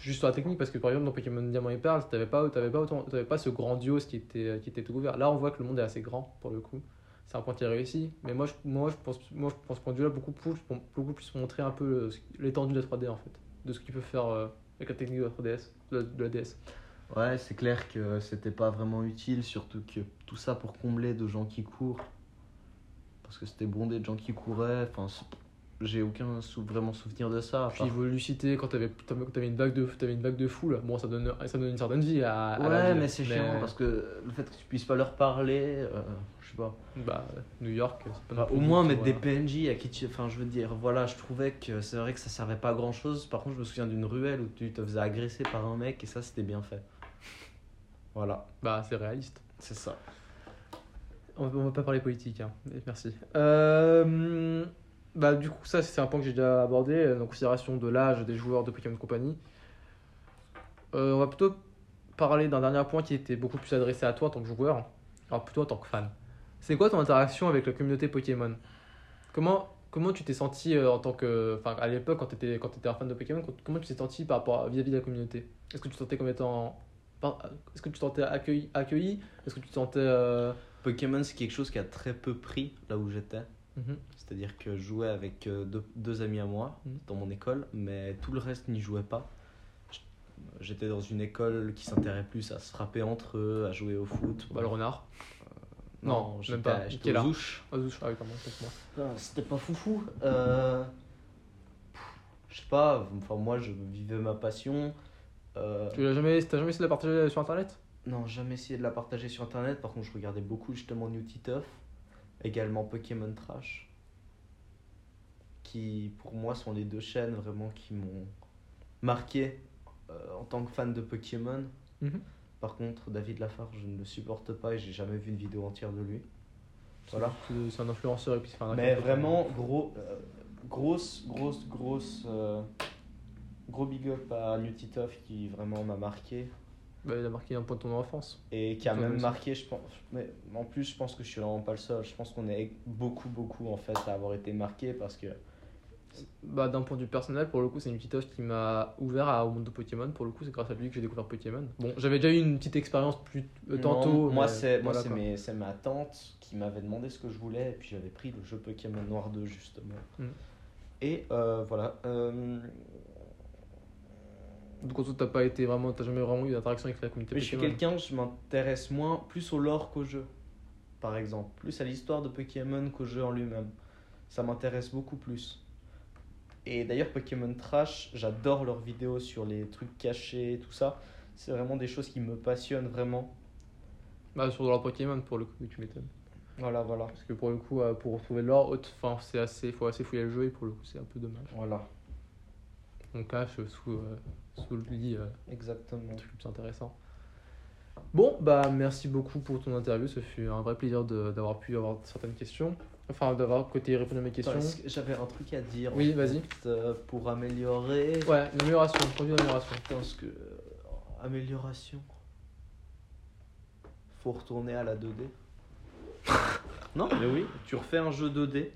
juste sur la technique parce que par exemple dans Pokémon Diamant et Perle, t'avais pas, pas, autant, pas ce grandiose qui était, qui était tout ouvert. Là on voit que le monde est assez grand pour le coup. C'est un point qui est réussi. Mais moi je, moi, je pense, moi, je pense point là beaucoup plus, beaucoup plus montrer un peu euh, l'étendue de la 3D en fait. De ce qu'il peut faire avec la technique de la 3DS, de la, de la DS. Ouais, c'est clair que c'était pas vraiment utile, surtout que tout ça pour combler de gens qui courent. Parce que c'était bondé de gens qui couraient. Enfin, j'ai aucun sou- vraiment souvenir de ça. Puis part- Velocité, quand t'avais, t'avais une vague de, t'avais une vague de foule, bon ça donne, ça donne une certaine vie à, à la Ouais, ville. mais c'est chiant parce que le fait que tu puisses pas leur parler, euh, je sais pas. Bah, New York, c'est pas plus au moins mettre des. PNJ à qui tu. Enfin, je veux dire, voilà, je trouvais que c'est vrai que ça servait pas à grand chose. Par contre, je me souviens d'une ruelle où tu te faisais agresser par un mec et ça, c'était bien fait. Voilà, Bah, c'est réaliste. c'est ça. On on va pas parler politique, hein. merci. Euh, bah, du coup, ça, c'est un point que j'ai déjà abordé, euh, en considération de l'âge des joueurs de Pokémon Company. Euh, on va plutôt parler d'un dernier point qui était beaucoup plus adressé à toi en tant que joueur, alors plutôt en tant que fan. C'est quoi ton interaction avec la communauté Pokémon? Comment, comment tu t'es senti en tant que. Enfin, à l'époque, quand tu étais, quand étais un fan de Pokémon, comment tu t'es senti par rapport vis-à-vis de la communauté? Est-ce que tu te sentais comme étant. Est-ce que tu te sentais accueilli, accueilli? Est-ce que tu te sentais. euh, Pokémon, c'est quelque chose qui a très peu pris là où j'étais. mhm. C'est-à-dire que je jouais avec euh, deux, deux amis à moi Mhm. dans mon école, mais tout le reste n'y jouait pas. J'étais dans une école qui s'intéressait plus à se frapper entre eux, à jouer au foot. Bah, le renard. Non, Non, même j'étais pas. j'étais aux art ouches. Ah, ah oui. Ah, C'était pas foufou. Euh... Je sais pas, enfin moi je vivais ma passion. Euh, Tu l'as jamais, t'as jamais essayé de la partager sur internet? Non, jamais essayé de la partager sur internet. Par contre, je regardais beaucoup justement New Titeuf, également Pokémon Trash, qui pour moi sont les deux chaînes vraiment qui m'ont marqué euh, en tant que fan de Pokémon. Mhm. Par contre, David Lafarge, je ne le supporte pas et j'ai jamais vu une vidéo entière de lui. Voilà. C'est- un influenceur et puis c'est un Mais vraiment, gros, euh, grosse, grosse, grosse, euh, gros big up à Titeuf qui vraiment m'a marqué. Bah, il a marqué un point de ton enfance. et qui a même marqué, je pense. Mais en plus, je pense que je suis vraiment pas le seul. Je pense qu'on est beaucoup, beaucoup en fait à avoir été marqué parce que Bah, d'un point de vue personnel, pour le coup, c'est une petite œuvre qui m'a ouvert à- au monde de Pokémon. Pour le coup, c'est grâce à lui que j'ai découvert Pokémon. Bon, j'avais déjà eu une petite expérience plus euh, Non, tantôt. moi voilà, c'est ma tante qui m'avait demandé ce que je voulais et puis j'avais pris le jeu Pokémon Noir 2 justement. Mm. Et euh, voilà. euh, Donc, en tout, t'as pas été vraiment, t'as jamais vraiment eu d'interaction avec la communauté Mais je suis Pokémon. quelqu'un, je m'intéresse moins plus au lore qu'au jeu, par exemple. Plus à l'histoire de Pokémon qu'au jeu en lui-même. Ça m'intéresse beaucoup plus. Et d'ailleurs, Pokémon Trash, j'adore leurs vidéos sur les trucs cachés, tout ça. C'est vraiment des choses qui me passionnent vraiment. Bah, sur leur Pokémon, pour le coup, tu m'étonnes. Voilà, voilà. Parce que pour le coup, euh, pour retrouver l'or, haute- enfin, c'est assez, faut assez fouiller le jeu et pour le coup, c'est un peu dommage. Voilà, On cache sous, euh, sous le lit euh, exactement. un truc plus intéressant. Bon, bah merci beaucoup pour ton interview. Ce fut un vrai plaisir de- d'avoir pu avoir certaines questions. Enfin, d'avoir côté répondre à mes questions. Que J'avais un truc à dire. Oui, vas-y. euh, pour améliorer? Ouais, l'amélioration, produit d'amélioration. Parce que. euh, amélioration? Faut retourner à la 2D. non, mais oui. Tu refais un jeu 2D.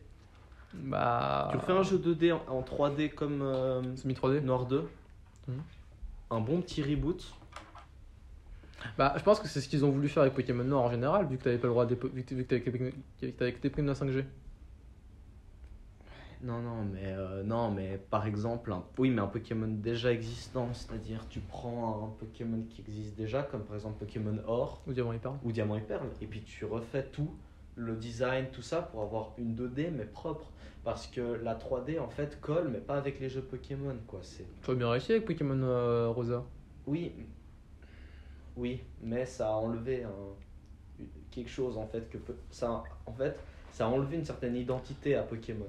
Bah. Tu refais un jeu 2D en, en 3D comme euh, Semi 3D Noir 2. Mhm. Un bon petit reboot. Bah, je pense que c'est ce qu'ils ont voulu faire avec Pokémon Noir en général, vu que t'avais pas le droit de dépo- vu que vu que t'avais que des primes de 5G. Non, non, mais euh, non, mais par exemple, un, oui, mais un Pokémon déjà existant, c'est-à-dire tu prends un Pokémon qui existe déjà, comme par exemple Pokémon Or Ou Diamant et Perle. ou Diamant et Perle, et puis tu refais tout, le design, tout ça, pour avoir une 2D mais propre, parce que la 3D en fait colle, mais pas avec les jeux Pokémon, quoi. C'est Tu as bien réussi avec Pokémon euh, Rosa. oui, oui, mais ça a enlevé un- quelque chose en fait que ça, en fait, ça a enlevé une certaine identité à Pokémon.